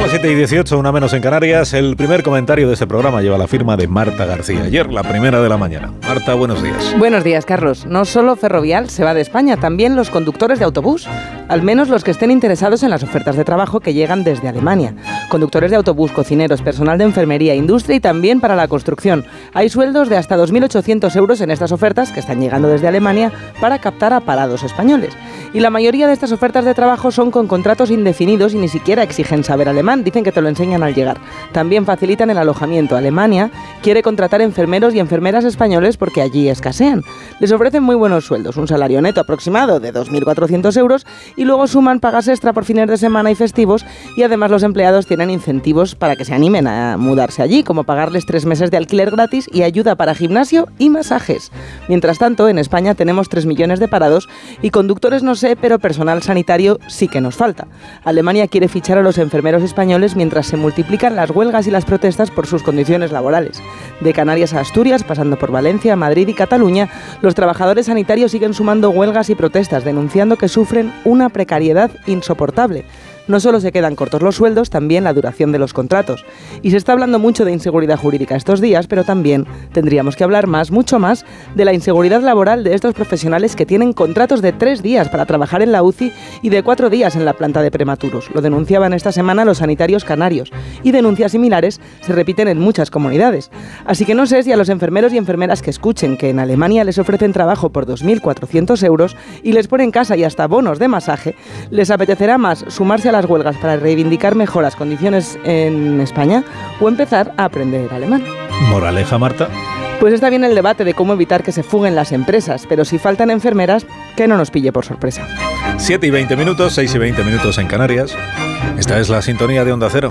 7 y 18, una menos en Canarias. El primer comentario de este programa lleva la firma de Marta García. Ayer, la primera de la mañana. Marta, buenos días. Buenos días, Carlos. No solo Ferrovial se va de España, también los conductores de autobús. Al menos los que estén interesados en las ofertas de trabajo que llegan desde Alemania. Conductores de autobús, cocineros, personal de enfermería, industria y también para la construcción. Hay sueldos de hasta 2.800 euros en estas ofertas que están llegando desde Alemania para captar a parados españoles. Y la mayoría de estas ofertas de trabajo son con contratos indefinidos y ni siquiera exigen saber alemán, dicen que te lo enseñan al llegar. También facilitan el alojamiento. Alemania quiere contratar enfermeros y enfermeras españoles porque allí escasean. Les ofrecen muy buenos sueldos, un salario neto aproximado de 2.400 euros y luego suman pagas extra por fines de semana y festivos y además los empleados tienen incentivos para que se animen a mudarse allí, como pagarles tres meses de alquiler gratis y ayuda para gimnasio y masajes. Mientras tanto, en España tenemos 3 millones de parados y conductores no sé, pero personal sanitario sí que nos falta. Alemania quiere fichar a los enfermeros españoles mientras se multiplican las huelgas y las protestas por sus condiciones laborales. De Canarias a Asturias, pasando por Valencia, Madrid y Cataluña, los trabajadores sanitarios siguen sumando huelgas y protestas, denunciando que sufren una precariedad insoportable. No solo se quedan cortos los sueldos, también la duración de los contratos. Y se está hablando mucho de inseguridad jurídica estos días, pero también tendríamos que hablar más, mucho más, de la inseguridad laboral de estos profesionales que tienen contratos de tres días para trabajar en la UCI y de cuatro días en la planta de prematuros. Lo denunciaban esta semana los sanitarios canarios. Y denuncias similares se repiten en muchas comunidades. Así que no sé si a los enfermeros y enfermeras que escuchen que en Alemania les ofrecen trabajo por 2.400 euros y les ponen casa y hasta bonos de masaje, les apetecerá más sumarse a las huelgas para reivindicar mejoras condiciones en España o empezar a aprender alemán. Moraleja, Marta. Pues está bien el debate de cómo evitar que se fuguen las empresas, pero si faltan enfermeras, que no nos pille por sorpresa. 7 y 20 minutos, 6 y 20 minutos en Canarias. Esta es la sintonía de Onda Cero.